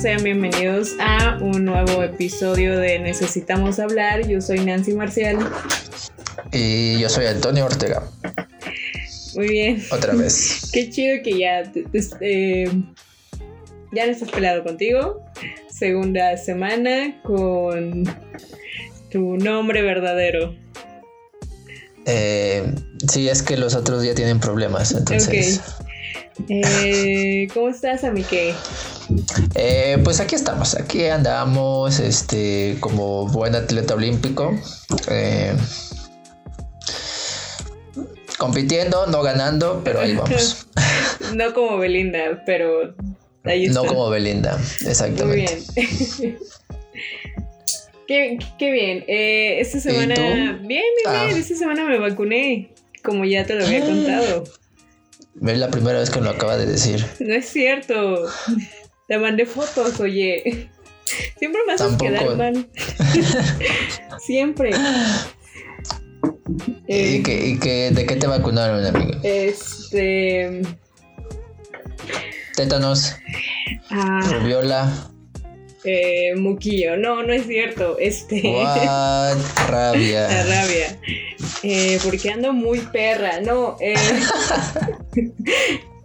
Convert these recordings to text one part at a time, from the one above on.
sean bienvenidos a un nuevo episodio de Necesitamos hablar. Yo soy Nancy Marcial. Y yo soy Antonio Ortega. Muy bien. Otra vez. Qué chido que ya, este, ya no estás peleado contigo. Segunda semana con tu nombre verdadero. Eh, sí, es que los otros ya tienen problemas, entonces. Eh, ¿Cómo estás, Amique? Eh, pues aquí estamos, aquí andamos, este, como buen atleta olímpico. Eh, compitiendo, no ganando, pero ahí vamos. no como Belinda, pero ahí está. No como Belinda, exactamente. Muy bien. qué, qué, bien. Eh, esta semana. Bien, bien, ah. bien. Esta semana me vacuné, como ya te lo había contado. Es la primera vez que me lo acaba de decir. No es cierto. Te mandé fotos, oye. Siempre me haces quedar mal. Siempre. ¿Y, que, que, de qué te vacunaron, amigo? Este. Tétanos. Ah. Rubiola. Eh, muquillo. No, no es cierto. Este. What? Rabia. La rabia. Eh, porque ando muy perra. No, eh,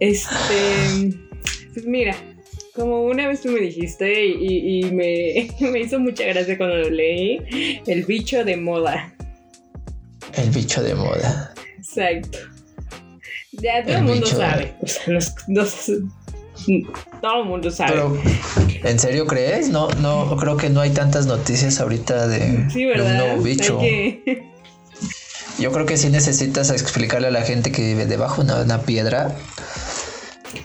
este. Pues mira, como una vez tú me dijiste y, me, me, hizo mucha gracia cuando lo leí, el bicho de moda. El bicho de moda. Exacto. Ya todo el, mundo sabe. O sea, los, todo el mundo sabe. Pero, ¿en serio crees? No, no, creo que no hay tantas noticias ahorita de, sí, un nuevo bicho. Yo creo que sí necesitas explicarle a la gente que vive debajo de una, piedra.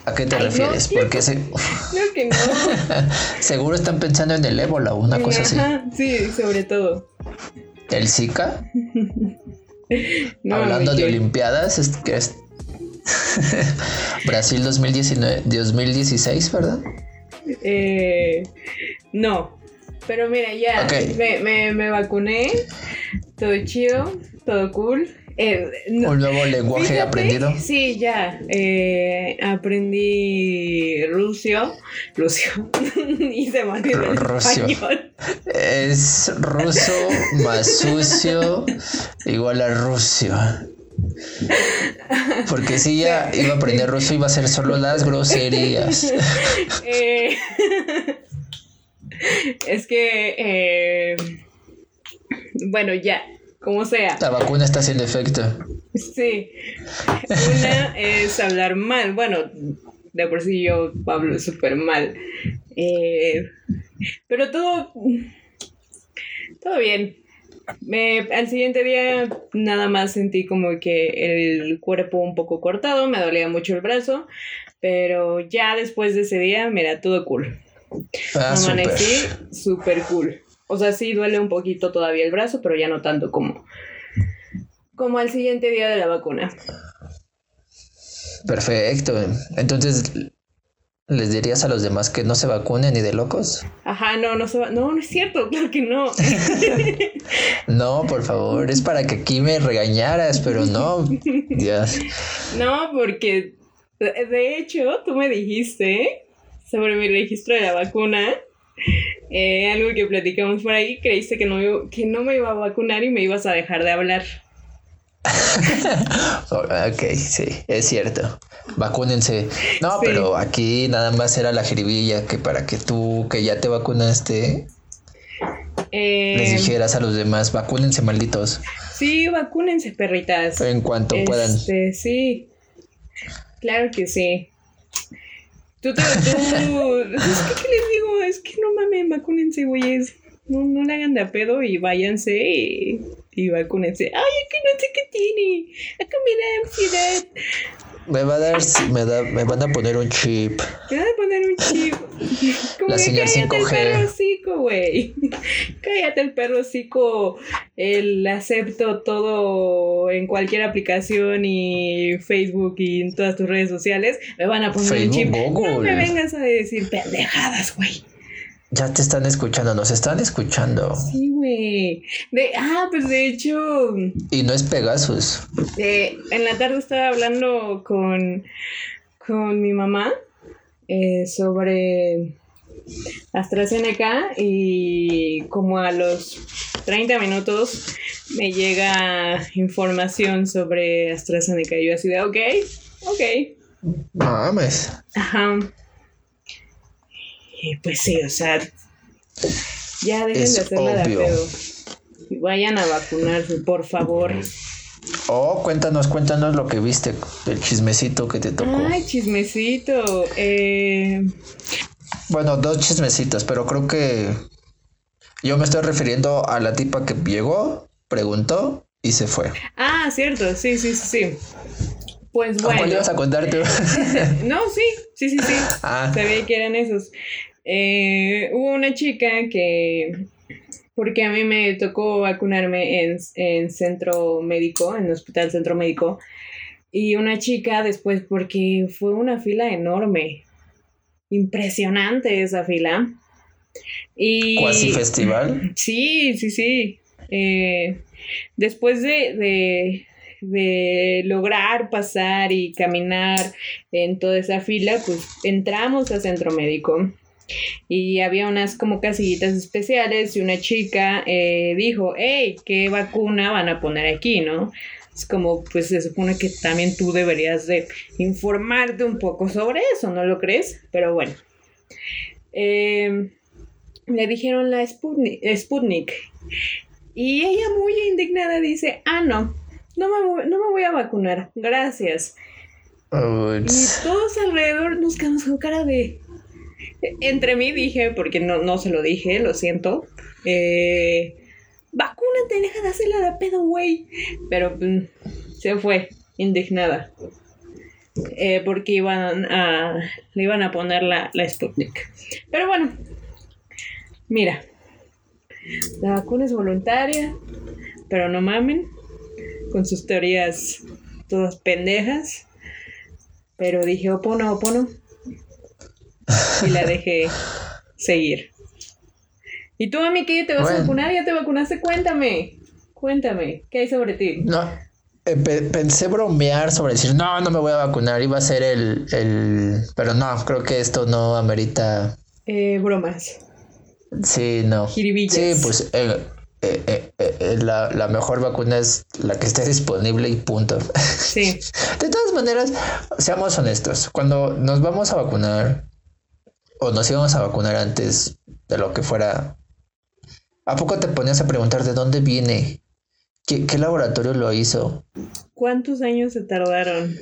¿A qué te refieres? Porque se... Creo que no. Seguro están pensando en el ébola o una cosa así. Sí, sobre todo. ¿El Zika? Hablando de Olimpiadas, es que es Brasil 2019, 2016, ¿verdad? Eh, no, pero mira, ya me, me, vacuné, todo chido, todo cool. Eh, ¿Un nuevo lenguaje aprendido? Sí, ya. Eh, aprendí ruso. Ruso. y se me español. Es ruso más sucio igual a ruso. Porque si ya iba a aprender ruso, iba a ser solo las groserías. Eh, es que, eh, bueno, ya, como sea. La vacuna está haciendo efecto. Sí. Una es hablar mal. Bueno, de por sí yo hablo súper mal. Eh, pero todo. Todo bien. Me, al siguiente día nada más sentí como que el cuerpo un poco cortado, me dolía mucho el brazo, pero ya después de ese día, mira, todo cool. Ah, Amanecí súper cool. O sea, sí duele un poquito todavía el brazo, pero ya no tanto como, como al siguiente día de la vacuna. Perfecto. Entonces, ¿les dirías a los demás que no se vacunen ni de locos? Ajá, no, no se va no, no es cierto, claro que no. no, por favor, es para que aquí me regañaras, pero no. Dios. No, porque de hecho, tú me dijiste sobre mi registro de la vacuna. Eh, algo que platicamos por ahí, creíste que no, que no me iba a vacunar y me ibas a dejar de hablar. ok, sí, es cierto. Vacúnense. No, pero aquí nada más era la jeribilla que para que tú, que ya te vacunaste, eh, les dijeras a los demás, vacúnense malditos. Sí, vacúnense, perritas. En cuanto puedan. Este, sí. Claro que sí. Tú, tú, tú, es que, ¿qué les digo? Es que no mames, vacúnense, güeyes. No, no le hagan de a pedo y váyanse y, y vacúnense. Ay, es que no sé qué tiene. Acá me da ansiedad. Me va a dar, me, da, me van a poner un chip. Me van a poner un chip. Como La señal 5G. el perro hocico, güey. Cállate el perro hocico. El acepto todo en cualquier aplicación y Facebook y en todas tus redes sociales. Me van a poner un chip. No me vengas a decir pendejadas, güey. Ya te están escuchando, nos están escuchando. Sí, güey. De, ah, pues de hecho. Y no es Pegasus. en la tarde estaba hablando con, con mi mamá eh, sobre AstraZeneca y como a los 30 minutos me llega información sobre AstraZeneca. Y yo así de, ok, ok. Mames. Ajá. Y pues sí, o sea, ya dejen de hacerla de pedo. Y vayan a vacunarse, por favor. Oh, cuéntanos, cuéntanos lo que viste, el chismecito que te tocó. Ay, chismecito. Eh... Bueno, dos chismecitos, pero creo que yo me estoy refiriendo a la tipa que llegó, preguntó y se fue. Ah, cierto, sí, sí, sí. Pues bueno. ¿Cuál ibas a contar tú? no, sí, sí, sí, sí. Ah. Sabía que eran esos. Eh, hubo una chica que porque a mí me tocó vacunarme en, en centro médico, en hospital centro médico, y una chica después porque fue una fila enorme, impresionante esa fila. Y, ¿Cuasi festival? Sí, sí, sí. Eh, después de, de, de, lograr pasar y caminar en toda esa fila, pues entramos al centro médico y había unas como casillitas especiales y una chica eh, dijo, hey, ¿qué vacuna van a poner aquí, no? Es como, pues se supone que también tú deberías de informarte un poco sobre eso, ¿no lo crees? Pero bueno. Em, le dijeron la Sputnik, Y ella muy indignada dice, ah, no, no me, no me voy a vacunar, gracias. y todos alrededor nos quedamos con cara de, entre mí dije, porque no, no se lo dije, lo siento. Eh, vacúnate, deja de hacerla de pedo, güey. Pero mm, se fue, indignada. Eh, porque iban a, le iban a poner la, la Sputnik. Pero bueno, mira, la vacuna es voluntaria, pero no mamen con sus teorías todas pendejas. Pero dije, opono, opono, y la dejé seguir. ¿Y tú, a mí qué te vas a vacunar? ¿Ya te vacunaste? Cuéntame. Cuéntame, ¿qué hay sobre ti? No, eh, pensé bromear sobre decir, no, no me voy a vacunar, iba a ser el, el... Pero no, creo que esto no amerita... Eh, bromas. Sí, no. Sí, pues eh, eh, la, la, mejor vacuna es la que esté disponible y punto. Sí. De todas maneras, seamos honestos, cuando nos vamos a vacunar, o nos íbamos a vacunar antes de lo que fuera, ¿a poco te ponías a preguntar de dónde viene? ¿Qué, laboratorio lo hizo? ¿Cuántos años se tardaron?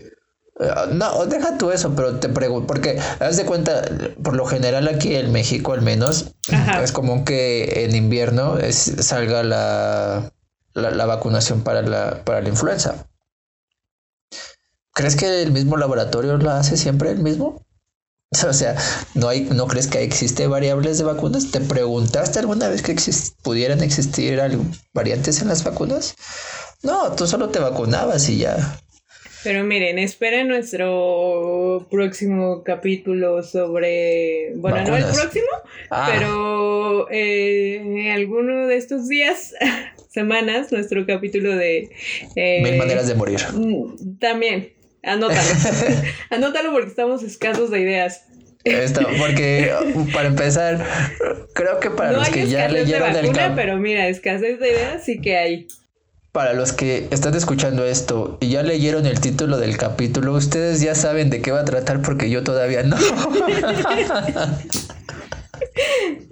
Eh, no, deja tú eso, pero te pregunto, porque haz de cuenta, por lo general aquí en México al menos, es común que en invierno salga la, la, vacunación para la, para la influenza. ¿Crees que el mismo laboratorio lo hace siempre el mismo? O sea, ¿no, hay, ¿no crees que existe variables de vacunas? ¿Te preguntaste alguna vez que pudieran existir variantes en las vacunas? No, tú solo te vacunabas y ya. Pero miren, esperen nuestro próximo capítulo sobre. Bueno, no el próximo, ah. pero eh, alguno de estos días, semanas, nuestro capítulo de. Eh, Mil maneras de morir. Mm, también. Anótalo. Anótalo porque estamos escasos de ideas. Esto, porque para empezar, creo que para los que ya leyeron el capítulo. Pero mira, escasez de ideas sí que hay. Para los que están escuchando esto y ya leyeron el título del capítulo, ustedes ya saben de qué va a tratar porque yo todavía no.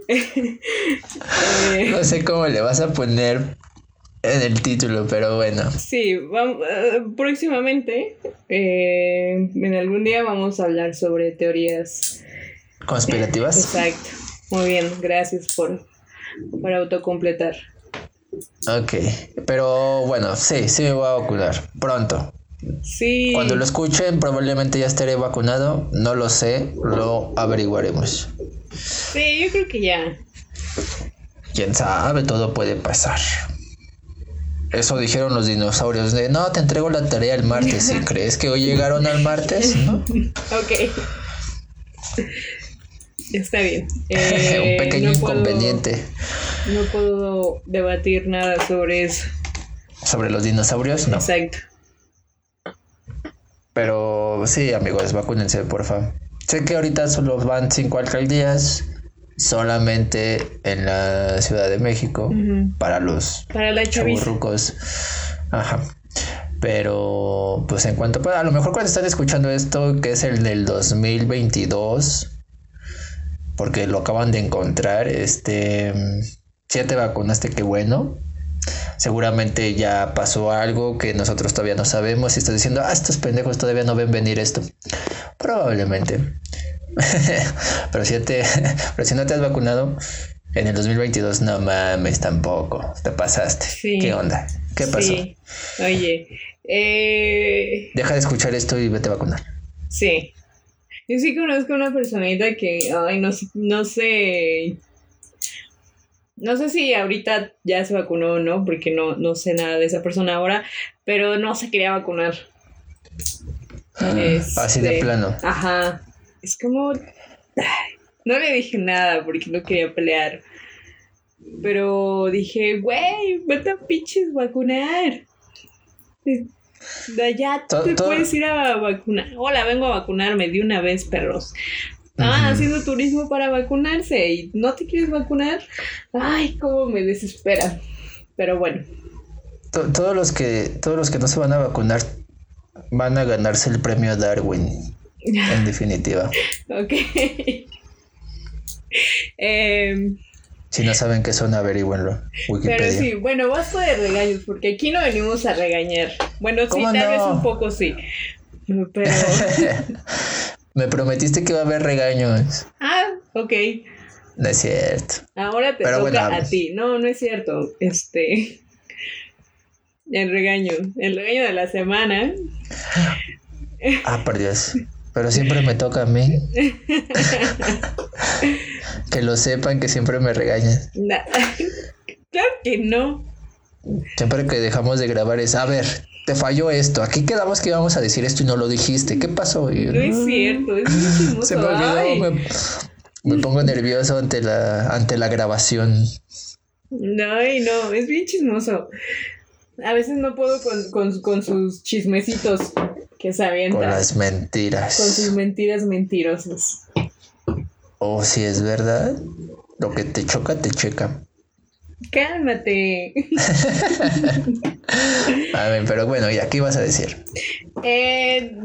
no sé cómo le vas a poner en el título, pero bueno. Sí, vamos, eh, próximamente, eh, en algún día vamos a hablar sobre teorías conspirativas. Exacto. Muy bien, gracias por, por autocompletar. Ok, pero bueno, sí, sí me voy a vacunar pronto. Sí. Cuando lo escuchen, probablemente ya estaré vacunado. No lo sé, lo averiguaremos. Sí, yo creo que ya. Quién sabe, todo puede pasar. Eso dijeron los dinosaurios de no, te entrego la tarea el martes. ¿Y crees que hoy llegaron al martes? ok. Está bien. Un eh, pequeño inconveniente. no puedo debatir nada sobre eso. ¿Sobre los dinosaurios? No. Exacto. Pero sí, amigos, vacúnense, por favor. Sé que ahorita solo van cinco alcaldías, solamente en la Ciudad de México para los para la Ajá. Pero, pues en cuanto, a lo mejor cuando están escuchando esto, que es el del 2022, porque lo acaban de encontrar, este, si ya te vacunaste, qué bueno. Seguramente ya pasó algo que nosotros todavía no sabemos y estás diciendo, ah, estos pendejos todavía no ven venir esto. Probablemente. pero, si te, pero si no te has vacunado, en el 2022 no mames tampoco, te pasaste. ¿Qué onda? ¿Qué pasó? Oye, eh... deja de escuchar esto y vete a vacunar. Sí. Yo sí conozco una personita que, ay, no, no sé, no sé si ahorita ya se vacunó o no, porque no, no sé nada de esa persona ahora, pero no se quería vacunar. Así de este, plano. Ajá. Es como. No le dije nada porque no quería pelear. Pero dije, güey, vete a pinches vacunar. De allá te puedes ir a vacunar. Hola, vengo a vacunarme de una vez, perros. Ah, haciendo turismo para vacunarse y no te quieres vacunar. Ay, cómo me desespera. Pero bueno. Todos los que todos los que no se van a vacunar van a ganarse el premio Darwin. En definitiva. ok. eh, si no saben qué son, averigüenlo. Wikipedia. Pero sí, bueno, basta de regaños, porque aquí no venimos a regañar. Bueno, sí, tal vez un poco sí. Pero. Me prometiste que iba a haber regaños. Ah, ok. No es cierto. Ahora te toca a ti. No, no es cierto. Este. El regaño. El regaño de la semana. Ah, por Dios. Pero siempre me toca a mí. que lo sepan que siempre me regañan. claro que no. Siempre que dejamos de grabar es, a ver, te falló esto. Aquí quedamos que íbamos a decir esto y no lo dijiste. ¿Qué pasó? no es cierto, es muy Se me olvidó. Me, pongo nervioso ante la, ante la grabación. No, no, es bien chismoso. A veces no puedo con, con sus chismecitos que se avientan. Con las mentiras. Con sus mentiras mentirosas. Oh, si es verdad. Lo que te choca, te checa. Cálmate. a ver, pero bueno, ¿y aquí vas a decir? Eh,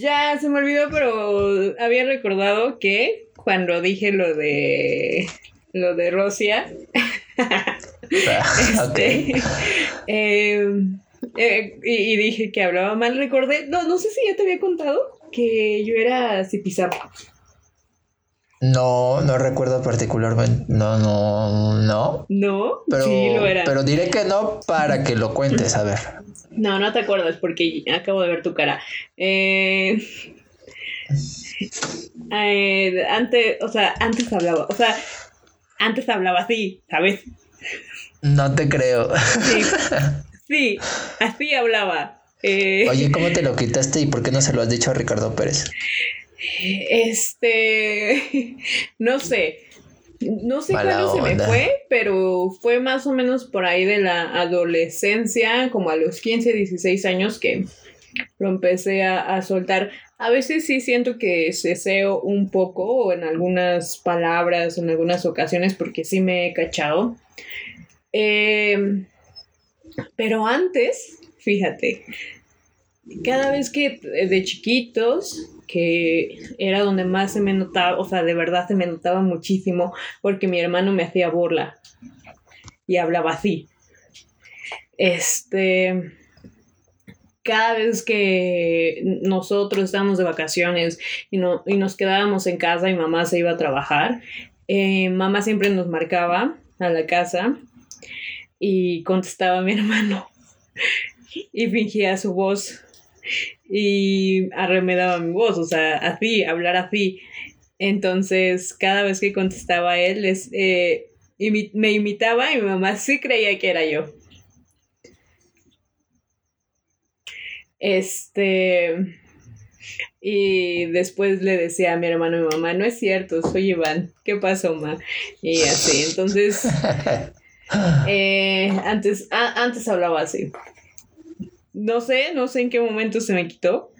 ya se me olvidó, pero había recordado que cuando dije lo de lo de Rusia. Ah, este, eh, eh, y, dije que hablaba mal, recordé, no, no sé si ya te había contado que yo era Zipizapo. No, no recuerdo particularmente. No, no, no. No, pero, sí lo era. Pero diré que no para que lo cuentes, a ver. No, no te acuerdas porque acabo de ver tu cara. Eh, eh, antes, o sea, antes hablaba, o sea, antes hablaba así, ¿sabes? No te creo. Sí, sí así hablaba. Eh, Oye, ¿cómo te lo quitaste y por qué no se lo has dicho a Ricardo Pérez? Este, no sé. No sé cuándo se me fue, pero fue más o menos por ahí de la adolescencia, como a los 15, 16 años que lo empecé a, soltar. A veces sí siento que ceseo un poco en algunas palabras, en algunas ocasiones, porque sí me he cachado. Em, pero antes, fíjate, cada vez que de chiquitos que era donde más se me notaba, o sea, de verdad se me notaba muchísimo porque mi hermano me hacía burla y hablaba así. Este, cada vez que nosotros estábamos de vacaciones y, no, y nos quedábamos en casa y mamá se iba a trabajar, eh, mamá siempre nos marcaba a la casa y contestaba a mi hermano y fingía su voz y arremedaba mi voz, o sea, así, hablar así. Entonces, cada vez que contestaba él, les, eh, me imitaba y mi mamá sí creía que era yo. Este. Y después le decía a mi hermano y mi mamá, no es cierto, soy Iván, ¿qué pasó, ma? Y así, entonces, eh, antes, antes hablaba así. No sé, no sé en qué momento se me quitó.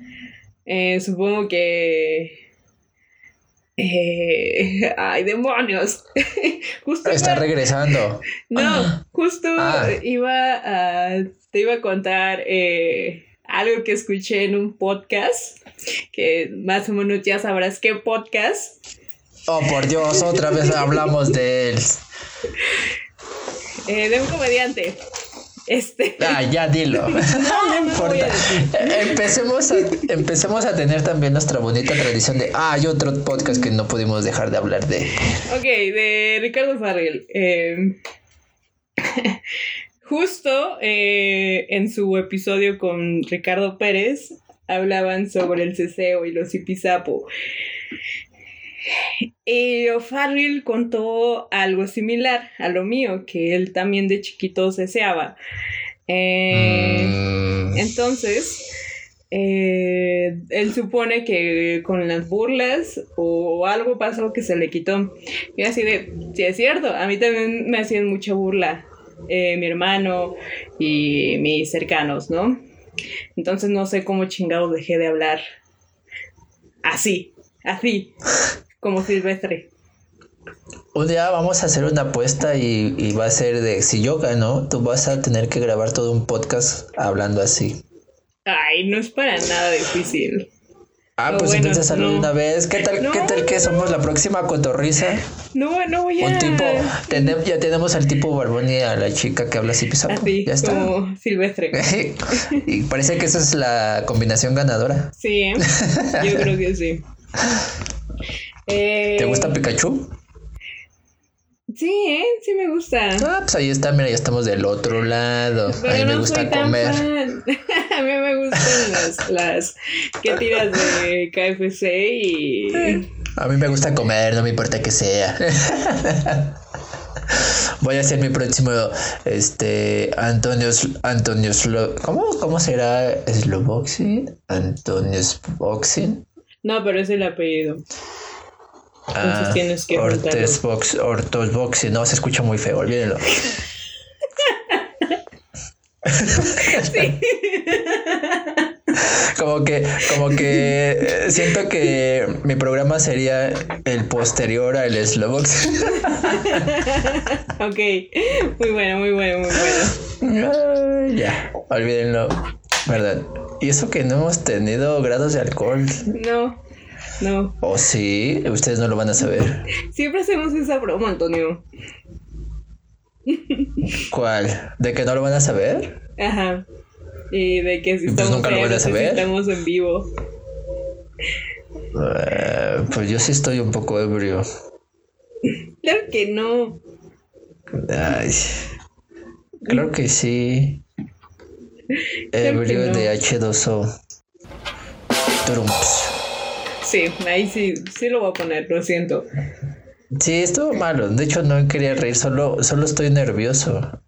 Eh, supongo que Eh, ay, demonios. justo Está regresando. No, ah. justo ah. iba a. Te iba a contar algo que escuché en un podcast. Que más o menos ya sabrás qué podcast. Oh, por Dios, otra vez hablamos de él. Eh, de un comediante. Este. Ah, ya dilo. No, importa. empecemos, a, empecemos a tener también nuestra bonita tradición de. Ah, hay otro podcast que no pudimos dejar de hablar de. Ok, de Ricardo Farrell. Em, justo eh, en su episodio con Ricardo Pérez hablaban sobre el ceseo y los hipizapo. Y O'Farrell contó algo similar a lo mío, que él también de chiquito deseaba. Eh, mm. Entonces, eh, él supone que con las burlas o algo pasó que se le quitó. Y así de, sí es cierto, a mí también me hacían mucha burla eh, mi hermano y mis cercanos, ¿no? Entonces no sé cómo chingados dejé de hablar así, así como Silvestre. Un día vamos a hacer una apuesta y, va a ser de si yo gano, tú vas a tener que grabar todo un podcast hablando así. Ay, no es para nada difícil. Ah, pues entonces una vez. ¿Qué tal, ¿Qué tal que somos la próxima cotorriza? No, no voy a. Un tipo, ya tenemos al tipo Barbón y a la chica que habla así pisapo. Así, ya está. Como silvestre. y parece que esa es la combinación ganadora. Sí, ¿eh? yo creo que sí. ¿Te gusta eh, Pikachu? Sí, ¿eh? Sí me gusta. Ah, pues ahí está, mira, ya estamos del otro lado. a mí me gusta comer. a mí me gustan las, las que tiras de KFC y... A mí me gusta comer, no me importa que sea. Voy a hacer mi próximo, este, Antonio, Antonio, ¿cómo, cómo será Boxing? Antonio Boxing. No, pero es el apellido. Entonces ah, tienes que Ortes Box, Ortos Box, no, se escucha muy feo, olvídenlo. sí. Como que, como que eh, siento que mi programa sería el posterior al Slowbox. ok, muy bueno, muy bueno, muy bueno. ya, olvídenlo, ¿verdad? Y eso que no hemos tenido grados de alcohol. No. No. ¿O sí? Ustedes no lo van a saber. Siempre hacemos esa broma, Antonio. ¿Cuál? ¿De que no lo van a saber? Ajá. Y de que si estamos, nunca lo van a saber? estamos en vivo. Eh, pues yo sí estoy un poco ebrio. Claro que no. Ay. Claro que sí. ebrio de H2O. Trumps. Sí, ahí sí, sí lo voy a poner, lo siento. Sí, estuvo malo. De hecho, no quería reír, solo, solo estoy nervioso.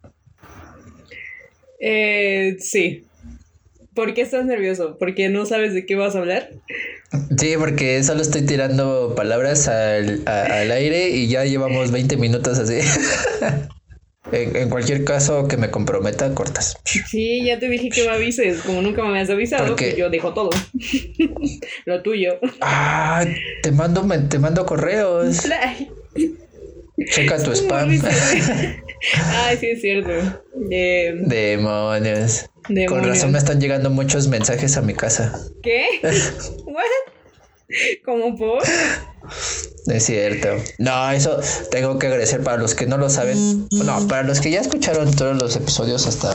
Eh, sí. ¿Por qué estás nervioso? ¿Porque no sabes de qué vas a hablar? Sí, porque solo estoy tirando palabras al, al aire y ya llevamos 20 minutos así. En, cualquier caso que me comprometa, cortas. Sí, ya te dije que me avises. Como nunca me has avisado, pues yo dejo todo. Lo tuyo. Ah, te mando, te mando correos. Checa tu spam. Ay, sí, es cierto. Eh, Demonios. Con razón me están llegando muchos mensajes a mi casa. ¿Qué? ¿What? ¿Cómo por? Es cierto. No, eso tengo que agradecer para los que no lo saben. No, para los que ya escucharon todos los episodios hasta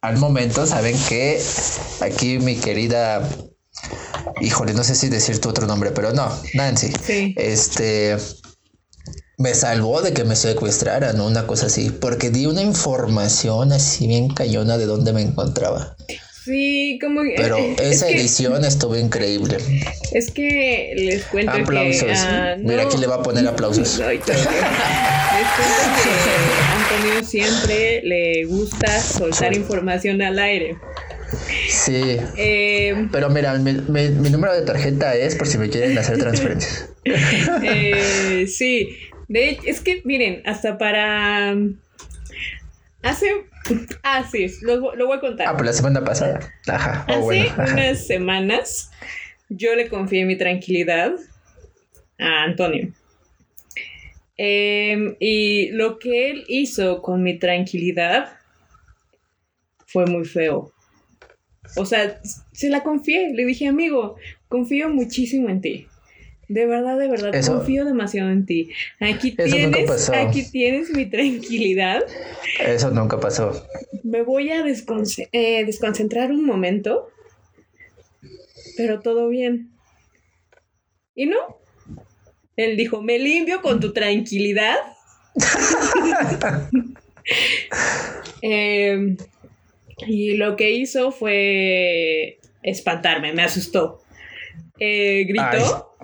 al momento, saben que aquí mi querida. Híjole, no sé si decir tu otro nombre, pero no, Nancy. Sí. Este. Me salvó de que me secuestraran, una cosa así, porque di una información así bien cañona de dónde me encontraba. Sí, como Pero esa edición estuvo increíble. Es que les cuento aplausos. Ah, Mira, aquí le va a poner aplausos. les cuento que Antonio siempre le gusta soltar información al aire. Sí. Eh, Pero mira, mi, número de tarjeta es por si me quieren hacer transferencias. Eh, sí. De es que miren, hasta para Hace. Ah, sí, lo, voy a contar. Ah, pues la semana pasada. Ajá. Oh, Hace unas semanas yo le confié mi tranquilidad a Antonio. Em, y lo que él hizo con mi tranquilidad fue muy feo. O sea, se la confié. Le dije, amigo, confío muchísimo en ti. De verdad, de verdad, confío demasiado en ti. Aquí tienes, aquí tienes mi tranquilidad. Eso nunca pasó. Me voy a eh, desconcentrar un momento, pero todo bien. Y no. Él dijo, me limpio con tu tranquilidad. Em, y lo que hizo fue espantarme, me asustó. Eh, gritó.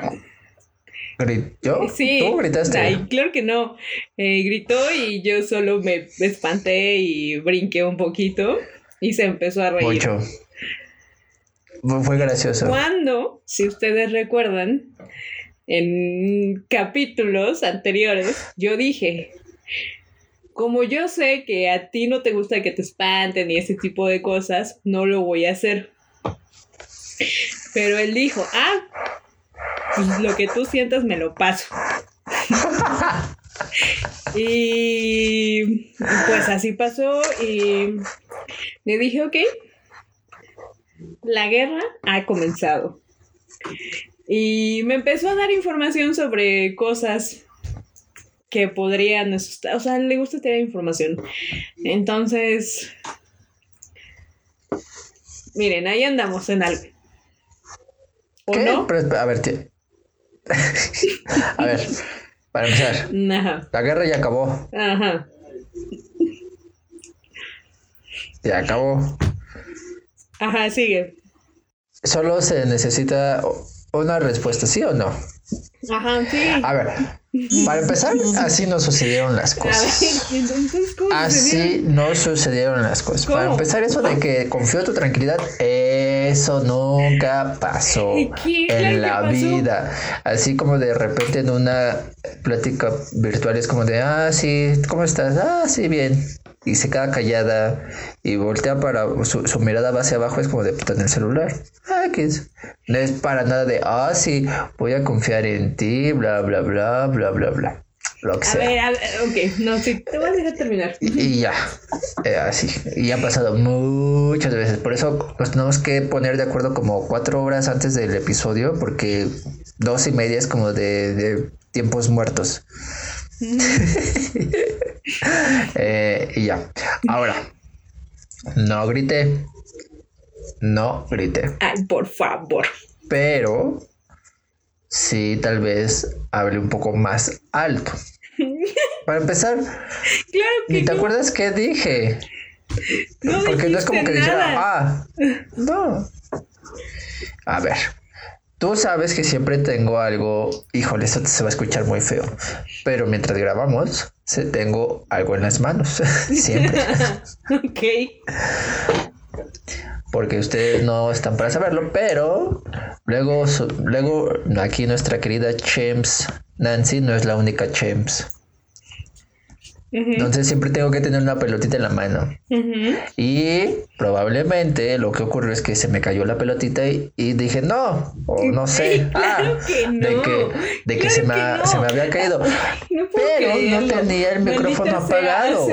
Sí. ¿Tú gritaste? claro que no. Eh, gritó y yo solo me espanté y brinqué un poquito y se empezó a reír. Mucho. Fue gracioso. Cuando, si ustedes recuerdan, en capítulos anteriores, yo dije, como yo sé que a ti no te gusta que te espanten y ese tipo de cosas, no lo voy a hacer. Pero él dijo, ah, pues lo que tú sientas me lo paso. y pues así pasó y le dije, ok, la guerra ha comenzado. Y me empezó a dar información sobre cosas que podrían asustar. O sea, le gusta tener información. Entonces, miren, ahí andamos en algo. ¿O no? a ver, a ver, para empezar. La guerra ya acabó. Ajá. Ya acabó. Ajá, sigue. Solo se necesita una respuesta, ¿sí o no? Ajá, sí. A ver, para empezar, así no sucedieron las cosas. así no sucedieron las cosas. Para empezar, eso de que confío en tu tranquilidad, eso nunca pasó en la vida. Así como de repente en una plática virtual es como de, ah, sí, ¿cómo estás? Ah, sí, bien y se queda callada y voltea para su, mirada va hacia abajo, es como de puta en el celular. Ah, ¿qué es? No es para nada de, ah, sí, voy a confiar en ti, bla, bla, bla, bla, bla, bla. Lo que a Ver, a ver, ok, no, sí, te voy a dejar terminar. Y, ya, eh, así, y ha pasado muchas veces. Por eso nos tenemos que poner de acuerdo como cuatro horas antes del episodio, porque dos y media es como de, de tiempos muertos. Eh, y ya. Ahora, no grité. No grité. Ay, por favor. Pero sí, tal vez hablé un poco más alto. Para empezar, ¿y te acuerdas qué dije? Porque no es como que dijera, ah, no. A ver, Tú sabes que siempre tengo algo, híjole, esto se va a escuchar muy feo, pero mientras grabamos, tengo algo en las manos, siempre. ok. Porque ustedes no están para saberlo, pero luego, luego aquí nuestra querida Chems Nancy no es la única Chems. Entonces siempre tengo que tener una pelotita en la mano. Y probablemente lo que ocurrió es que se me cayó la pelotita y, dije, no, o no sé, ah, de que, de que, se, me, se, me, había caído. Pero no tenía el micrófono apagado.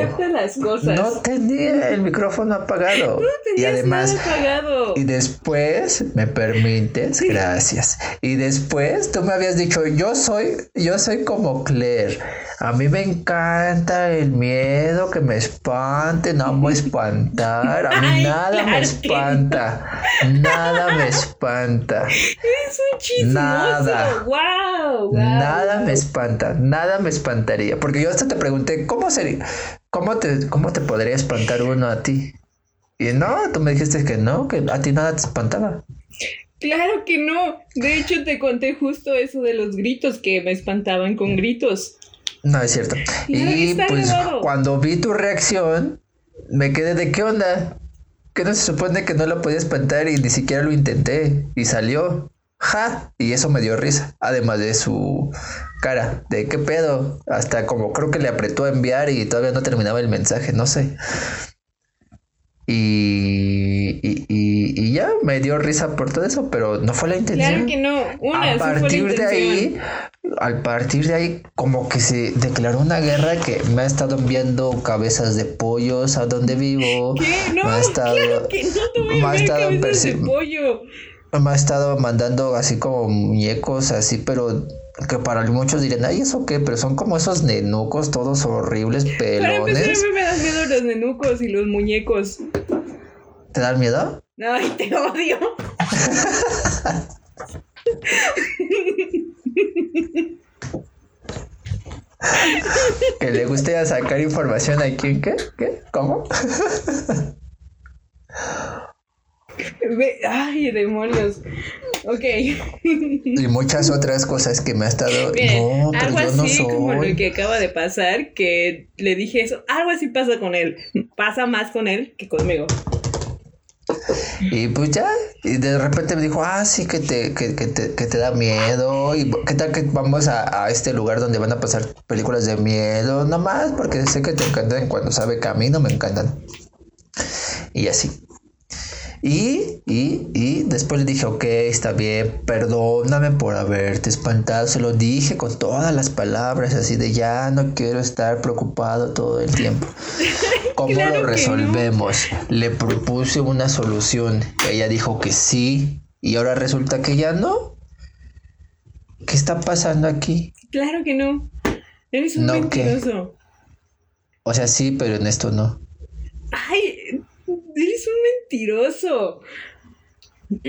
No tenía el micrófono apagado. y además, apagado. y después, me permites, gracias. Y después tú me habías dicho, yo soy, yo soy como Claire. A mí me encanta el miedo, que me espante, no me espantar. A mí nada me espanta. Nada me espanta. Es un chismoso. Nada. Wow, Nada me espanta. Nada me espantaría. Porque yo hasta te pregunté, ¿cómo sería? ¿Cómo te, cómo te podría espantar uno a ti? Y no, tú me dijiste que no, que a ti nada te espantaba. Claro que no. De hecho, te conté justo eso de los gritos que me espantaban con gritos. No, es cierto. y pues cuando vi tu reacción, me quedé de qué onda. Que no se supone que no lo podía espantar y ni siquiera lo intenté. Y salió. Ja. Y eso me dio risa. Además de su cara. De qué pedo. Hasta como creo que le apretó a enviar y todavía no terminaba el mensaje. No sé. Y, y, ya me dio risa por todo eso, pero no fue la intención. Claro que no. Una, a partir de ahí, al partir de ahí, como que se declaró una guerra que me ha estado enviando cabezas de pollos a donde vivo. ¿Qué? No, me ha estado, claro que no te voy a enviar cabezas de pollo. Me ha estado mandando así como muñecos, así, pero que para muchos dirían, ay, ¿eso qué? Pero son como esos nenucos todos horribles, pelones. A mí me dan miedo los nenucos y los muñecos. ¿Te dan miedo? Ay, te odio. que le guste sacar información a quién, ¿qué? ¿Qué? ¿Cómo? Ay, demonios. Ok. Y muchas otras cosas que me ha estado. no, algo así como lo que acaba de pasar, que le dije eso. Algo así pasa con él. Pasa más con él que conmigo. Y pues ya, y de repente me dijo, ah, sí, que te, que, que te, que te da miedo. ¿Y qué tal que vamos a, a, este lugar donde van a pasar películas de miedo? Nomás porque sé que te encantan cuando sabe camino, me encantan. Y así. Y, y, y después le dije, ok, está bien, perdóname por haberte espantado. Se lo dije con todas las palabras, así de ya no quiero estar preocupado todo el tiempo. ¿Cómo lo resolvemos? Le propuse una solución. Ella dijo que sí. Y ahora resulta que ya no. ¿Qué está pasando aquí? Claro que no. Eres un mentiroso. O sea, sí, pero en esto no. Ay, eres un mentiroso.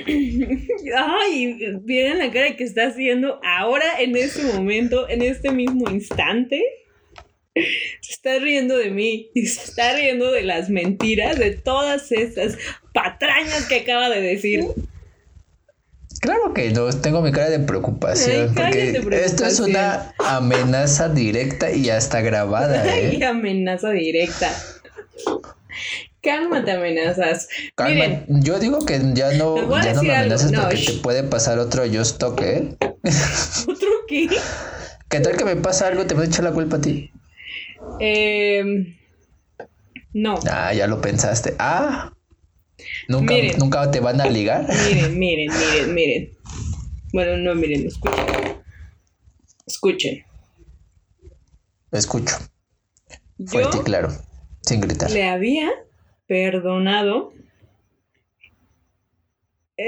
Ay, miren la cara que está haciendo ahora en este momento, en este mismo instante. Se está riendo de mí y se está riendo de las mentiras, de todas estas patrañas que acaba de decir. Claro que no, tengo mi cara de preocupación. porque esto es una amenaza directa y hasta grabada. ¿eh? amenaza directa. Cálmate, amenazas. Miren, yo digo que ya no, ya no me amenazas porque te puede pasar otro yo stock, ¿eh? ¿Otro qué? ¿Qué tal que me pasa algo? ¿Te voy a echar la culpa a ti? Eh, no. Ah, ya lo pensaste. Ah. ¿Nunca, ¿Nunca te van a ligar? Miren, miren, miren, miren. Bueno, no, miren, escuchen. Escuchen. Escucho. Fuerte y claro, sin gritar. Le había perdonado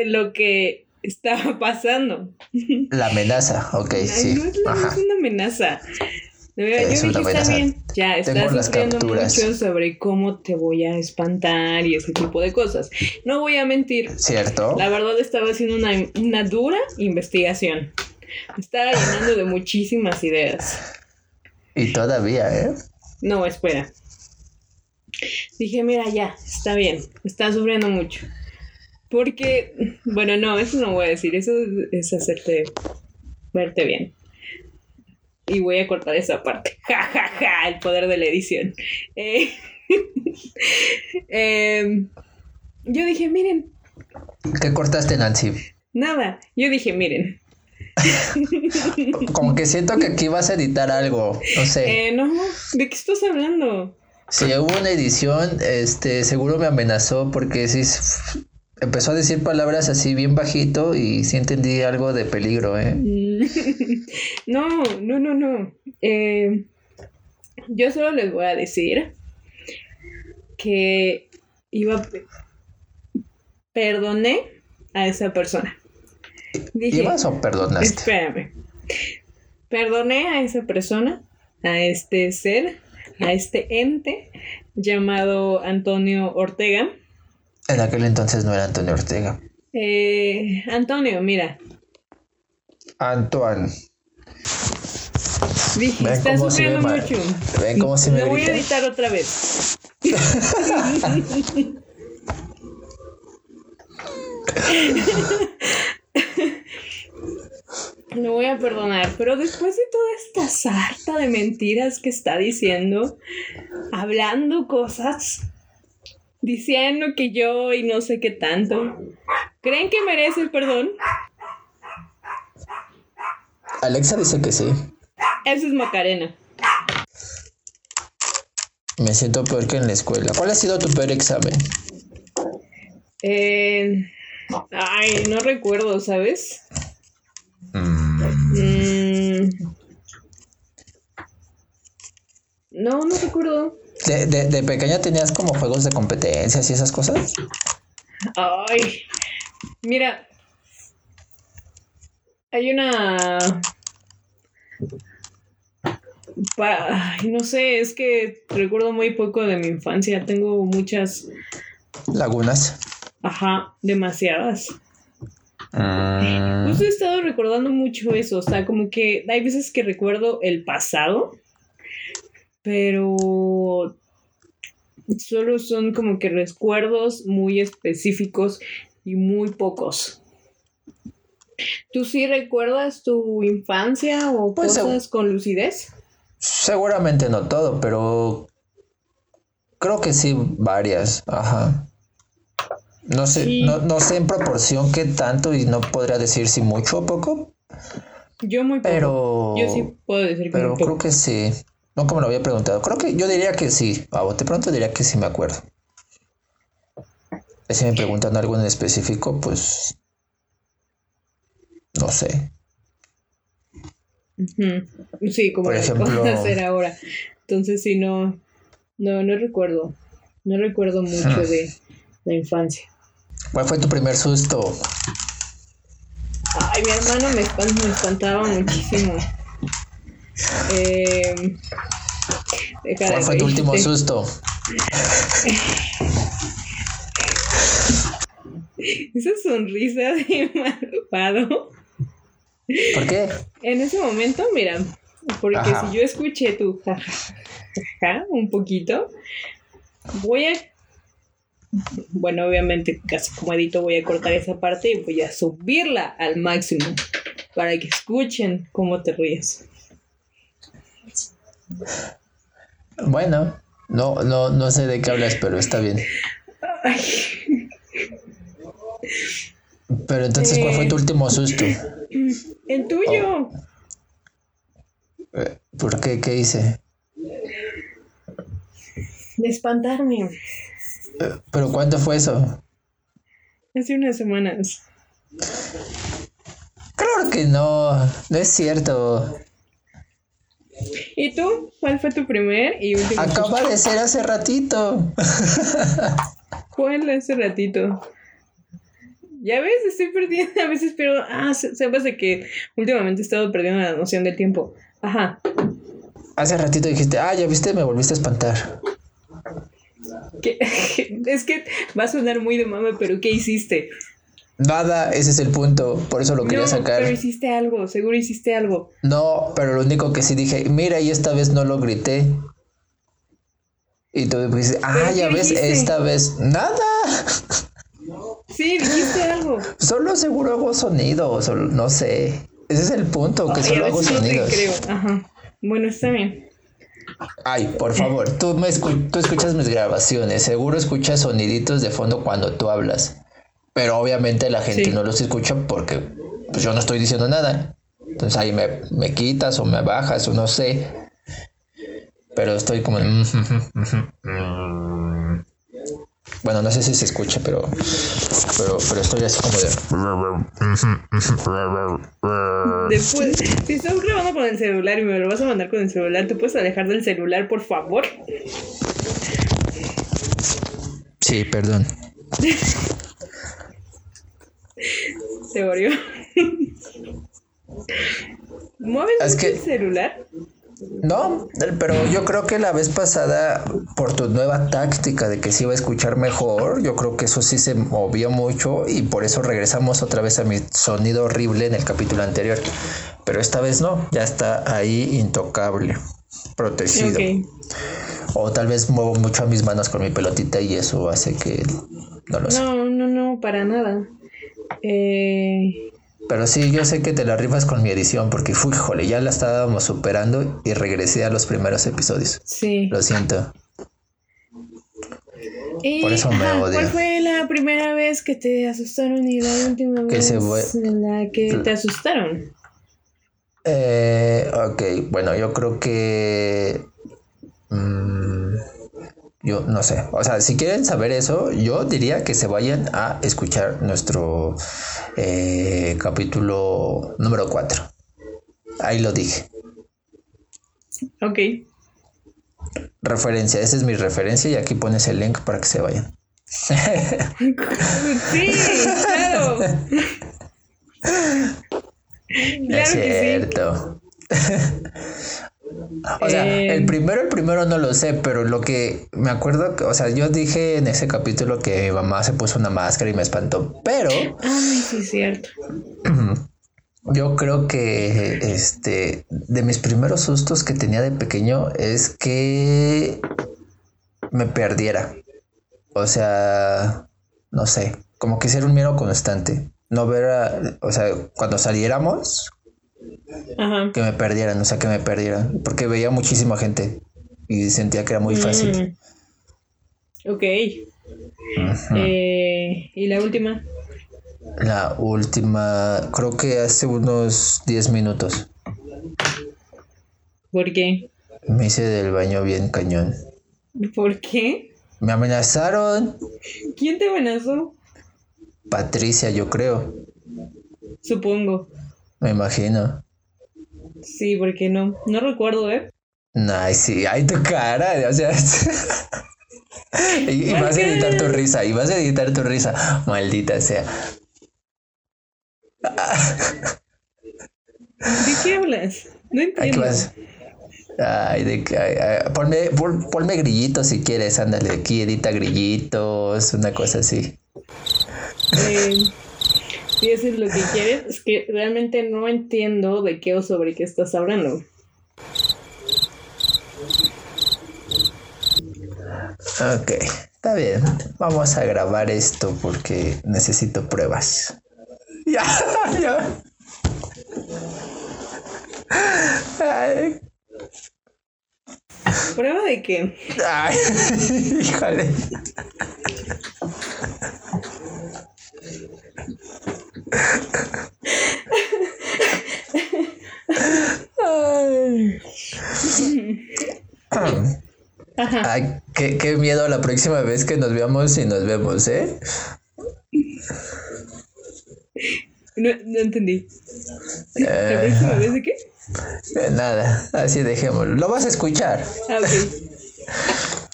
lo que estaba pasando. La amenaza, ok, sí. No es, una amenaza. Yo dije, está bien, ya estás sufriendo mucho sobre cómo te voy a espantar y ese tipo de cosas. No voy a mentir. ¿Cierto? La verdad estaba haciendo una, una dura investigación. estaba llenando de muchísimas ideas. Y todavía, ¿eh? No, espera. Dije, mira, ya, está bien, está sufriendo mucho. Porque, bueno, no, eso no voy a decir, eso es hacerte verte bien. Y voy a cortar esa parte. Ja, ja, ja, el poder de la edición. Eh, em, yo dije, miren. ¿Qué cortaste, Nancy? Nada, yo dije, miren. Como que siento que aquí vas a editar algo, no sé. Eh, no, ¿de qué estás hablando? Si hubo una edición, este, seguro me amenazó porque sí empezó a decir palabras así bien bajito y sí entendí algo de peligro, ¿eh? No, no, no, no. Eh, yo solo les voy a decir que iba perdoné a esa persona. ¿Ibas o perdonaste? Espérame. Perdoné a esa persona, a este ser a este ente llamado Antonio Ortega. En aquel entonces no era Antonio Ortega. Eh, Antonio, mira. Antoine. Dije, está sufriendo mucho. Ven cómo se me Lo voy a editar otra vez. No voy a perdonar, pero después de toda esta sarta de mentiras que está diciendo, hablando cosas, diciendo que yo y no sé qué tanto, ¿creen que merece el perdón? Alexa dice que sí. Eso es Macarena. Me siento peor que en la escuela. ¿Cuál ha sido tu peor examen? Eh, ay, no recuerdo, ¿sabes? Mm. No, no recuerdo. ¿De, de, pequeña tenías como juegos de competencias y esas cosas? Ay, mira, hay una... Ay, no sé, es que recuerdo muy poco de mi infancia. Tengo muchas... Lagunas. Ajá, demasiadas. Mm. he estado recordando mucho eso, o sea, como que hay veces que recuerdo el pasado, pero solo son como que recuerdos muy específicos y muy pocos. ¿Tú sí recuerdas tu infancia o pues cosas con lucidez? Seguramente no todo, pero creo que sí varias, ajá. No sé, no, sé en proporción qué tanto y no podría decir si mucho o poco. Yo muy poco. Pero, yo sí puedo decir que Pero creo que sí. No como lo había preguntado. Creo que yo diría que sí. A pronto diría que sí me acuerdo. Si me preguntan algo en específico, pues no sé. Sí, como Por ejemplo, hacer ahora. Entonces sí, no, no, no recuerdo. No recuerdo mucho de la infancia. ¿Cuál fue tu primer susto? Ay, mi hermano me, espantaba muchísimo. Eh, ¿Cuál fue tu último susto? Esa sonrisa de malvado. ¿Por qué? En ese momento, mira, porque si yo escuché tu jajaja un poquito, voy a bueno, obviamente, casi como edito, voy a cortar esa parte y voy a subirla al máximo para que escuchen cómo te ríes. Bueno, no, no, no sé de qué hablas, pero está bien. Pero entonces, ¿cuál fue tu eh, último susto? El tuyo. Oh. Eh, ¿Por qué? ¿Qué hice? De espantarme. ¿Pero cuándo fue eso? Hace unas semanas. Claro que no, no es cierto. ¿Y tú? ¿Cuál fue tu primer y último? Acaba de ser hace ratito. ¿Cuál hace ratito? Ya ves, estoy perdiendo a veces, pero ah, sepas de que últimamente he estado perdiendo la noción del tiempo. Ajá. Hace ratito dijiste, ah, ya viste, me volviste a espantar. es que va a sonar muy de mame, pero ¿qué hiciste? Nada, ese es el punto, por eso lo quería sacar. Pero hiciste algo, seguro hiciste algo. No, pero lo único que sí dije, mira, y esta vez no lo grité. Y tú dices, ah, ya ves, esta vez nada. Sí, dijiste algo. Solo seguro hago sonido, solo, no sé. Ese es el punto, que solo hago sonidos. creo, ajá. Bueno, está bien. Ay, por favor, tú, me tú escuchas mis grabaciones, seguro escuchas soniditos de fondo cuando tú hablas, pero obviamente la gente no los escucha porque pues, yo no estoy diciendo nada. Entonces ahí me, me quitas o me bajas o no sé. Pero estoy como... Bueno, no sé si se escucha, pero, pero, pero estoy así como de... Después, si estás grabando con el celular y me lo vas a mandar con el celular, ¿te puedes alejar del celular, por favor? Sí, perdón. Se murió. ¿Mueves el celular? No, pero yo creo que la vez pasada, por tu nueva táctica de que se iba a escuchar mejor, yo creo que eso sí se movió mucho y por eso regresamos otra vez a mi sonido horrible en el capítulo anterior. Pero esta vez no, ya está ahí intocable, protegido. O tal vez muevo mucho a mis manos con mi pelotita y eso hace que no lo sé. No, no, no, para nada. Eh, pero sí, yo sé que te la rifas con mi edición porque, fui, jole, ya la estábamos superando y regresé a los primeros episodios. Sí. Lo siento. Por eso me odio. ¿Cuál fue la primera vez que te asustaron y la última vez en la que te asustaron? Eh, ok, bueno, yo creo que... Mm, Yo no sé. O sea, si quieren saber eso, yo diría que se vayan a escuchar nuestro eh, capítulo número 4. Ahí lo dije. Ok. Referencia, esa es mi referencia y aquí pones el link para que se vayan. sí, claro. es cierto. O sea, el eh, primero, el primero no lo sé, pero lo que me acuerdo, o sea, yo dije en ese capítulo que mi mamá se puso una máscara y me espantó, pero. Ay, sí, cierto. Yo creo que este de mis primeros sustos que tenía de pequeño es que me perdiera. O sea, no sé, como que ser un miedo constante. No ver, o sea, cuando saliéramos, que me perdieran, o sea, que me perdieran, porque veía muchísima gente y sentía que era muy fácil. Mm. Ok. Eh, ¿Y la última? La última, creo que hace unos 10 minutos. ¿Por qué? Me hice del baño bien cañón. ¿Por qué? Me amenazaron. ¿Quién te amenazó? Patricia, yo creo. Supongo. Me imagino. Sí, porque no. No recuerdo, ¿eh? Ay, sí, ay, tu cara. O sea. y, vas a editar tu risa, y vas a editar tu risa. Maldita sea. ¿De qué hablas? No entiendo. Ay, de, ay, ponme, ponme grillitos si quieres, ándale, aquí edita grillitos, una cosa así. Eh, si eso es lo que quieres, es que realmente no entiendo de qué o sobre qué estás hablando. Ok, está bien. Vamos a grabar esto porque necesito pruebas. Ya, ya. ¿Prueba de qué? Ay, híjole. Ay. qué, qué miedo la próxima vez que nos veamos y nos vemos, ¿eh? No, no entendí. ¿La próxima vez de qué? Eh, nada, así dejémoslo. Lo vas a escuchar. Ah,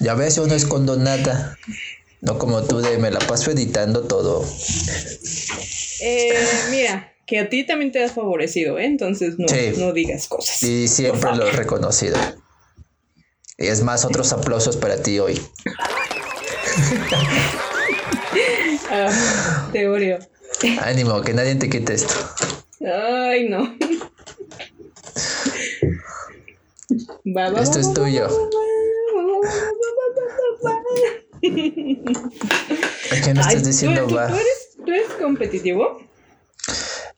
ya ves, yo no escondo nada. No como tú de me la paso editando todo. Eh, mira, que a ti también te has favorecido, ¿eh? Entonces no, no digas cosas. Y siempre lo he reconocido. Y es más, otros aplausos para ti hoy. ah, te Ánimo, que nadie te quite esto. Ay, no. Esto es tuyo. ¿A quién estás diciendo va? ¿tú, eres, ¿Tú eres competitivo?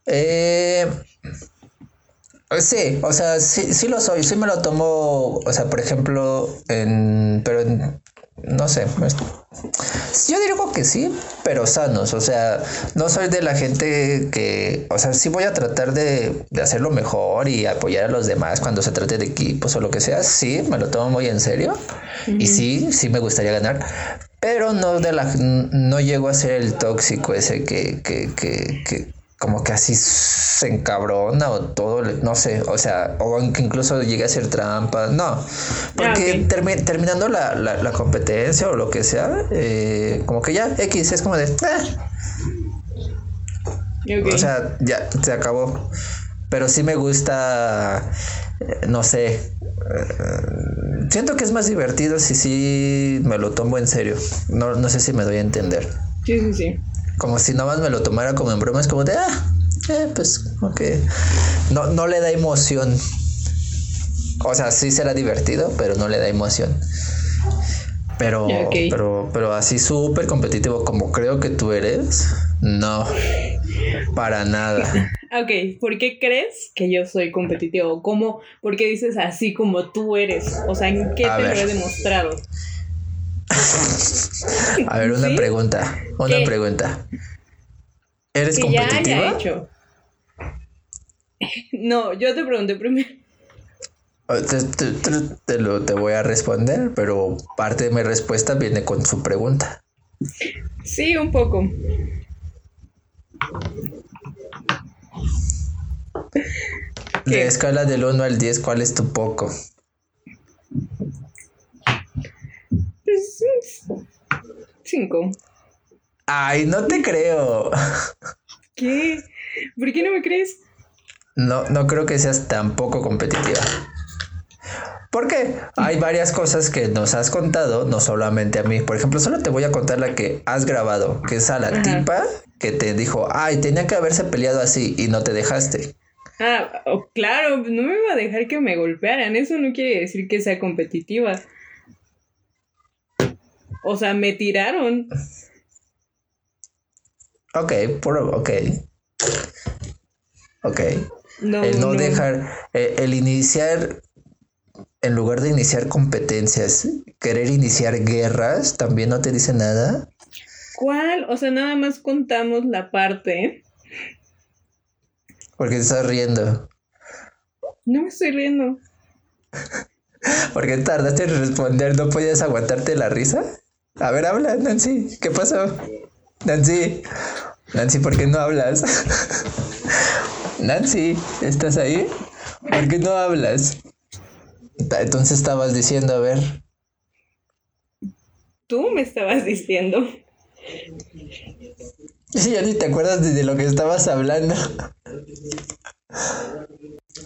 Eh, sí, o sea, sí, sí lo soy, sí me lo tomo, o sea, por ejemplo, en, pero en, no sé, yo digo que sí, pero sanos, o sea, no soy de la gente que, o sea, sí voy a tratar de, de hacerlo mejor y apoyar a los demás cuando se trate de equipos o lo que sea, sí, me lo tomo muy en serio y sí, sí me gustaría ganar, pero no de la, no llego a ser el tóxico ese que, que, que, que como que así se encabrona o todo, no sé, o sea, o incluso llegue a hacer trampa, no, porque ah, terminando la, la, competencia o lo que sea, eh, como que ya X es como de... Eh". O sea, ya se acabó. Pero sí me gusta, eh, no sé, siento que es más divertido si sí me lo tomo en serio. No, no sé si me doy a entender. Sí, sí, sí como si nada más me lo tomara como en broma, es como de, ah, eh, pues, ok. No, no le da emoción. O sea, sí será divertido, pero no le da emoción. Pero, pero, pero así súper competitivo como creo que tú eres, no, para nada. Ok, ¿por qué crees que yo soy competitivo? ¿Cómo? ¿Por qué dices así como tú eres? O sea, ¿en qué te lo he demostrado? A ver, una pregunta. Una pregunta. ¿Eres competitiva? Ya hecho. No, yo te pregunté primero. Te, lo, te voy a responder, pero parte de mi respuesta viene con su pregunta. Sí, un poco. De escala del 1 al 10, ¿cuál es tu poco? Pues, cinco. Ay, no te creo. ¿Qué? ¿Por qué no me crees? No, no creo que seas tan poco competitiva. Porque hay varias cosas que nos has contado, no solamente a mí. Por ejemplo, solo te voy a contar la que has grabado, que es a la tipa que te dijo, ay, tenía que haberse peleado así y no te dejaste. Ah, oh, claro, no me iba a dejar que me golpearan. Eso no quiere decir que sea competitiva. O sea, me tiraron. Ok, por, ok. Ok. el no, dejar, eh, el iniciar en lugar de iniciar competencias, querer iniciar guerras, también no te dice nada. ¿Cuál? O sea, nada más contamos la parte. ¿Por qué te estás riendo? No me estoy riendo. ¿Por qué tardaste en responder? ¿No podías aguantarte la risa? A ver, habla, Nancy. ¿Qué pasó? Nancy. Nancy, ¿por qué no hablas? Nancy, ¿estás ahí? ¿Por qué no hablas? Entonces estabas diciendo, a ver. Tú me estabas diciendo. Sí, ya ni te acuerdas de lo que estabas hablando.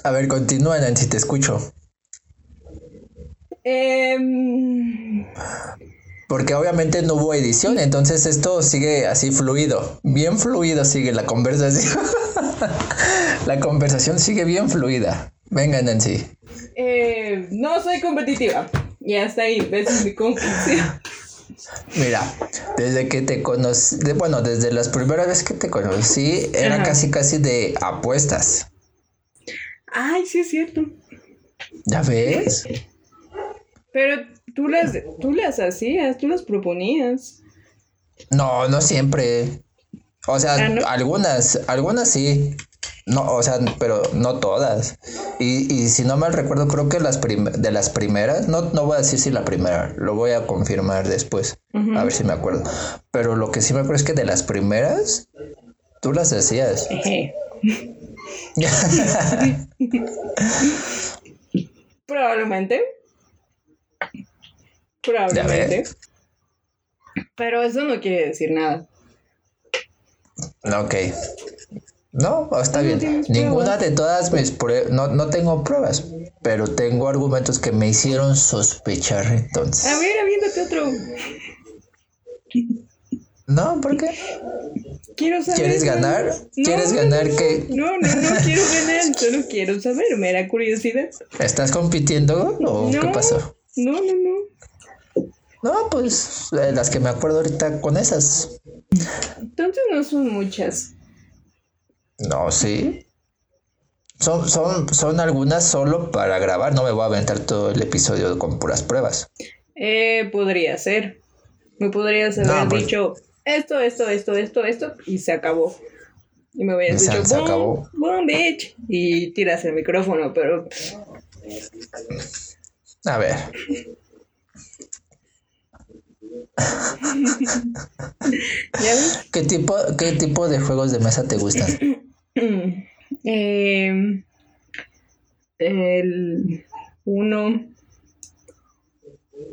A ver, continúa, Nancy, te escucho. Em, Porque obviamente no hubo edición, entonces esto sigue así fluido. Bien fluido sigue la conversación. la conversación sigue bien fluida. Venga, Nancy. Eh, no soy competitiva. Y hasta ahí, ves mi conclusión. Mira, desde que te conocí, bueno, desde las primeras veces que te conocí, era casi casi de apuestas. Ay, sí es cierto. ¿Ya ves? Pero tú las, tú las hacías, tú las proponías. No, no siempre. O sea, ah, algunas, algunas sí. No, o sea, pero no todas. Y, y si no mal recuerdo, creo que las de las primeras, no, no voy a decir si la primera, lo voy a confirmar después, a ver si me acuerdo. Pero lo que sí me acuerdo es que de las primeras, tú las decías. Probablemente. Probablemente. Pero eso no quiere decir nada. Ok. No, está bien. Ninguna de todas mis pruebas, no, no tengo pruebas, pero tengo argumentos que me hicieron sospechar entonces. A ver, aviéntate otro. No, ¿por qué? Quiero saber. ¿Quieres ganar? ¿Quieres ganar qué? No, no, no quiero ganar, solo quiero saber, me da curiosidad. ¿Estás compitiendo o qué pasó? No, no, no. No, pues eh, las que me acuerdo ahorita con esas. Entonces no son muchas. No, sí. Son, son, son algunas solo para grabar. No me voy a aventar todo el episodio con puras pruebas. Eh, podría ser. Me podrías haber pues dicho esto, esto, esto, esto, esto, y se acabó. Y me hubieras dicho, se acabó. boom, bitch. Y tiras el micrófono, pero. A ver. ¿Qué tipo, ¿Qué tipo de juegos de mesa te gustan? Em, el uno.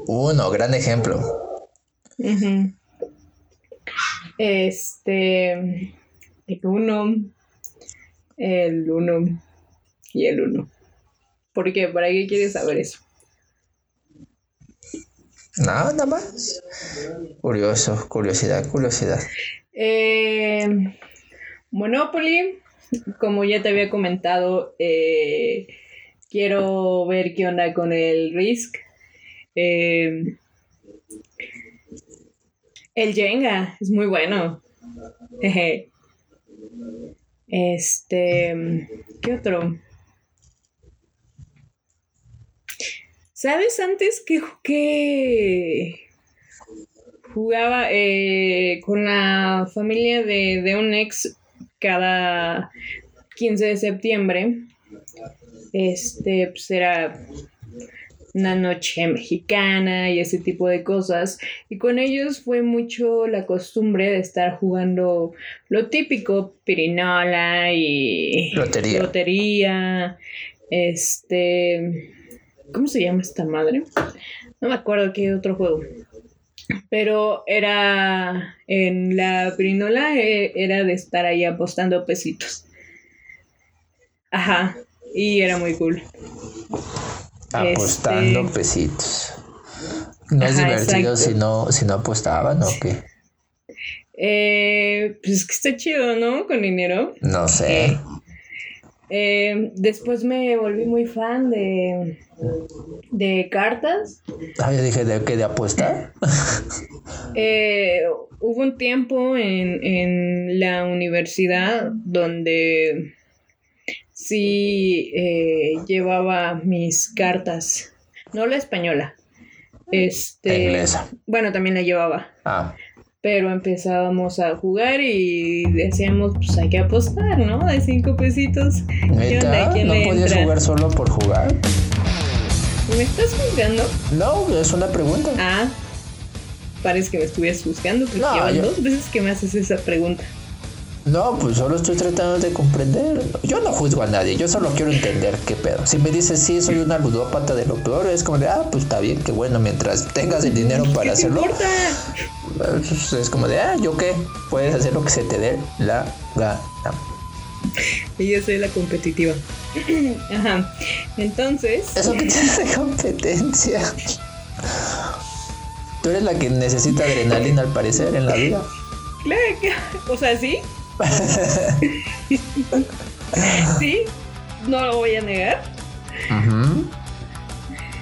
Uno, gran ejemplo. Este, el uno, el uno y el uno. ¿Por qué? ¿Para qué quieres saber eso? Nada más. Curioso, curiosidad, curiosidad. Eh, Monopoly, como ya te había comentado, eh, quiero ver qué onda con el Risk. Eh, el Jenga es muy bueno. Este, ¿qué otro? ¿Sabes antes que, que jugaba eh, con la familia de, de un ex cada 15 de septiembre. este, pues era una noche mexicana y ese tipo de cosas. Y con ellos fue mucho la costumbre de estar jugando lo típico, pirinola y lotería. lotería. Este, ¿cómo se llama esta madre? No me acuerdo qué otro juego. Pero era en la pirinola eh, era de estar ahí apostando pesitos. Ajá, y era muy cool. Apostando este, pesitos. ¿No es divertido si no, si no apostaban o qué? Eh, pues es que está chido, ¿no? Con dinero. No sé. Eh, eh, después me volví muy fan de, de cartas. Ah, yo dije, ¿de qué? ¿De apuesta? hubo un tiempo en, en la universidad donde sí eh, llevaba mis cartas, no la española, este, inglesa. Bueno, también la llevaba. Ah. Pero empezábamos a jugar y decíamos, pues hay que apostar, ¿no? De cinco pesitos. ¿Neta? ¿No podías jugar solo por jugar? ¿Me estás juzgando? No, es una pregunta. Ah, parece que me estuvieras juzgando porque no, dos veces que me haces esa pregunta. No, pues solo estoy tratando de comprender. Yo no juzgo a nadie, yo solo quiero entender qué pedo. Si me dices, sí, soy una ludópata de lo peor, es como de, ah, pues está bien, qué bueno, mientras tengas el dinero para hacerlo. Importa? Pues, es como de, ah, ¿yo qué? Puedes hacer lo que se te dé la gana. Y yo soy la competitiva. Ajá. Entonces. Eso que tienes de competencia. Tú eres la que necesita adrenalina al parecer en la vida. Claro o sea, sí, sí, no lo voy a negar.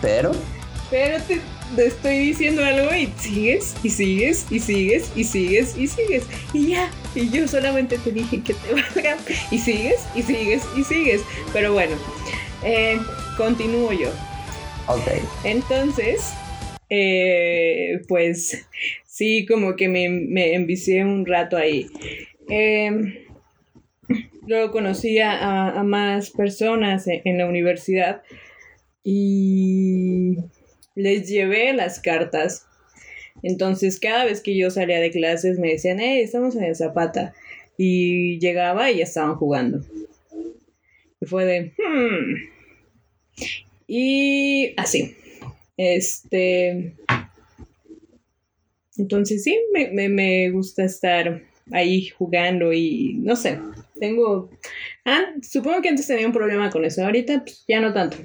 Pero. Pero te, estoy diciendo algo y sigues, y sigues, y sigues, y sigues, y sigues. Y ya. Y yo solamente te dije que te valga. Y sigues, y sigues, y sigues. Pero bueno, eh, continúo yo. Ok. Entonces, eh, pues sí, como que me, me envicié un rato ahí. Luego conocí a, más personas en, la universidad y les llevé las cartas. Entonces, cada vez que yo salía de clases me decían, hey, estamos en el Zapata. Y llegaba y ya estaban jugando. Y fue de, hmm". Y así. Este. Entonces, sí, me, me gusta estar ahí jugando y no sé, tengo... Ah, supongo que antes tenía un problema con eso, ahorita pues, ya no tanto.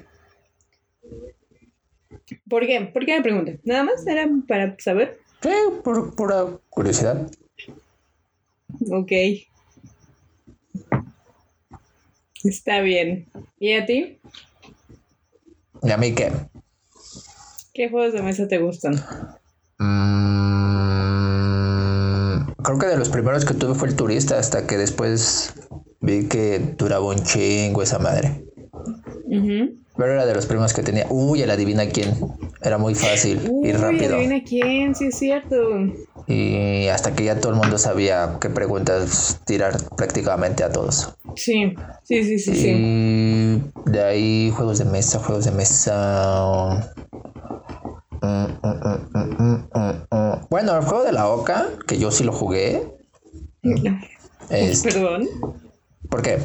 ¿Por qué? ¿Por qué me pregunté? Nada más era para saber. Sí, por pura curiosidad. Ok. Está bien. ¿Y a ti? ¿Y a mí qué? ¿Qué juegos de mesa te gustan? que de los primeros que tuve fue el turista, hasta que después vi que duraba un chingo esa madre. Pero era de los primeros que tenía. Uy, el adivina quién. Era muy fácil y rápido. Adivina quién, sí es cierto. Y hasta que ya todo el mundo sabía qué preguntas tirar prácticamente a todos. Sí, sí, sí, sí. Y sí. de ahí juegos de mesa, juegos de mesa. Bueno, el juego de la Oca, que yo sí lo jugué. Perdón. ¿Por qué?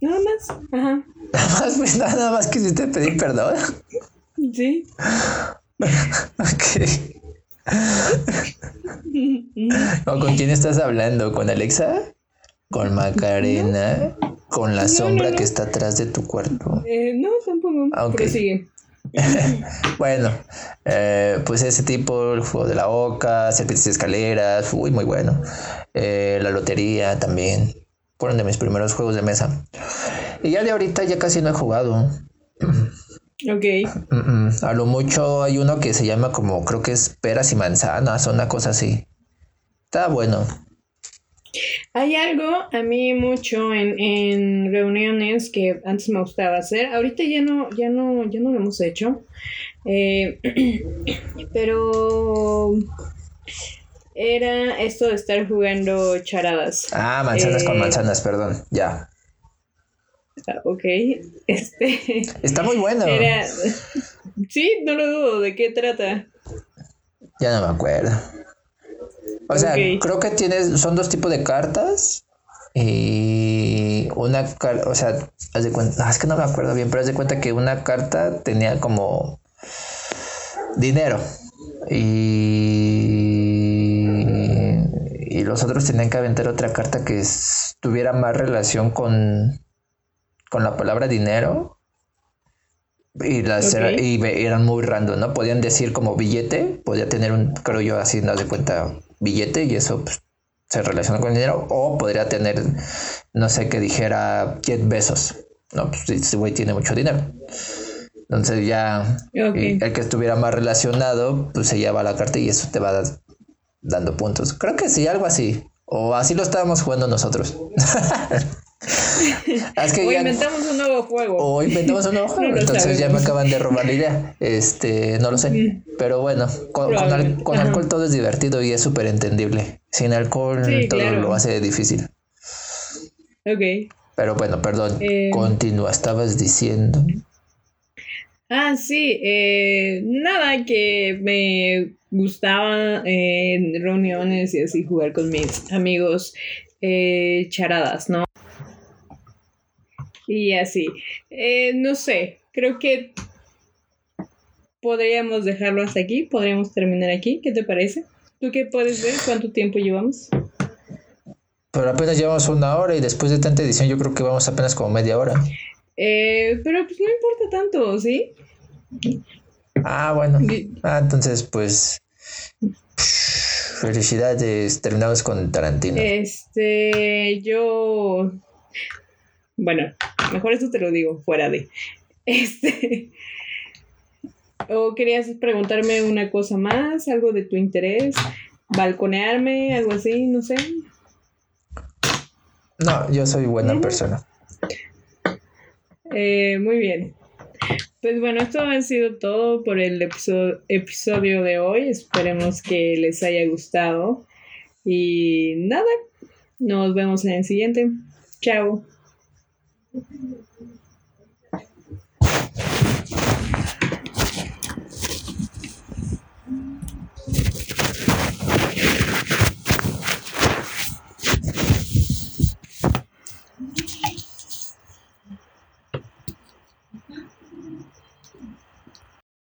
Nada más. Ajá. Nada más, pues nada más quisiste pedir perdón. Sí. ok. ¿Con quién estás hablando? ¿Con Alexa? ¿Con Macarena? ¿Con la sombra que está atrás de tu cuerpo? Eh, no, tampoco. Ah, okay. sigue. bueno, eh, pues ese tipo, el juego de la oca, serpientes y escaleras, uy, muy bueno. Eh, la lotería también. Fueron de mis primeros juegos de mesa. Y ya de ahorita ya casi no he jugado. Ok. A lo mucho hay uno que se llama como, creo que es peras y manzanas, o una cosa así. Está bueno. Hay algo a mí mucho en, reuniones que antes me gustaba hacer. Ahorita ya no, ya no, ya no lo hemos hecho. Eh, pero era esto de estar jugando charadas. Ah, manzanas con eh, manzanas, perdón, ya. Ah, ok, este... Está muy bueno. Sí, no lo dudo, ¿de qué trata? Ya no me acuerdo. O sea, creo que tienes, son dos tipos de cartas. Y una carta, o sea, haz de cuenta, es que no me acuerdo bien, pero haz de cuenta que una carta tenía como dinero. Y, y los otros tenían que aventar otra carta que tuviera más relación con, con la palabra dinero. Y, las y eran muy random, ¿no? Podían decir como billete, podía tener un, creo yo, así, no de cuenta, billete, y eso pues, se relaciona con el dinero. O podría tener, no sé, que dijera 10 besos. No, pues este güey tiene mucho dinero. Entonces ya el que estuviera más relacionado, pues se lleva la carta y eso te va dando puntos. Creo que sí, algo así. O así lo estábamos jugando nosotros. o inventamos un nuevo juego. O inventamos un nuevo juego. Entonces ya me acaban de robar la idea. Este, no lo sé. Mm. Pero bueno, con, alcohol todo es divertido y es súper entendible. Sin alcohol todo lo hace difícil. Ok. Pero bueno, perdón. Eh, Continúa, estabas diciendo. Ah, sí, eh, nada, que me gustaba en reuniones y así jugar con mis amigos eh, charadas, ¿no? Y así, eh, no sé, creo que podríamos dejarlo hasta aquí, podríamos terminar aquí, ¿qué te parece? ¿Tú qué puedes ver? ¿Cuánto tiempo llevamos? Pero apenas llevamos una hora y después de tanta edición yo creo que vamos apenas como media hora. Eh, pero pues no importa tanto, ¿sí? Ah, bueno. Ah, entonces, pues. Felicidades, terminamos con Tarantino. Este, yo. Bueno, mejor esto te lo digo fuera de. Este. ¿O querías preguntarme una cosa más? ¿Algo de tu interés? ¿Balconearme? ¿Algo así? No sé. No, yo soy buena persona. Eh, muy bien. Pues bueno, esto ha sido todo por el episodio, de hoy. Esperemos que les haya gustado. Y nada, nos vemos en el siguiente. Chao. Thank you.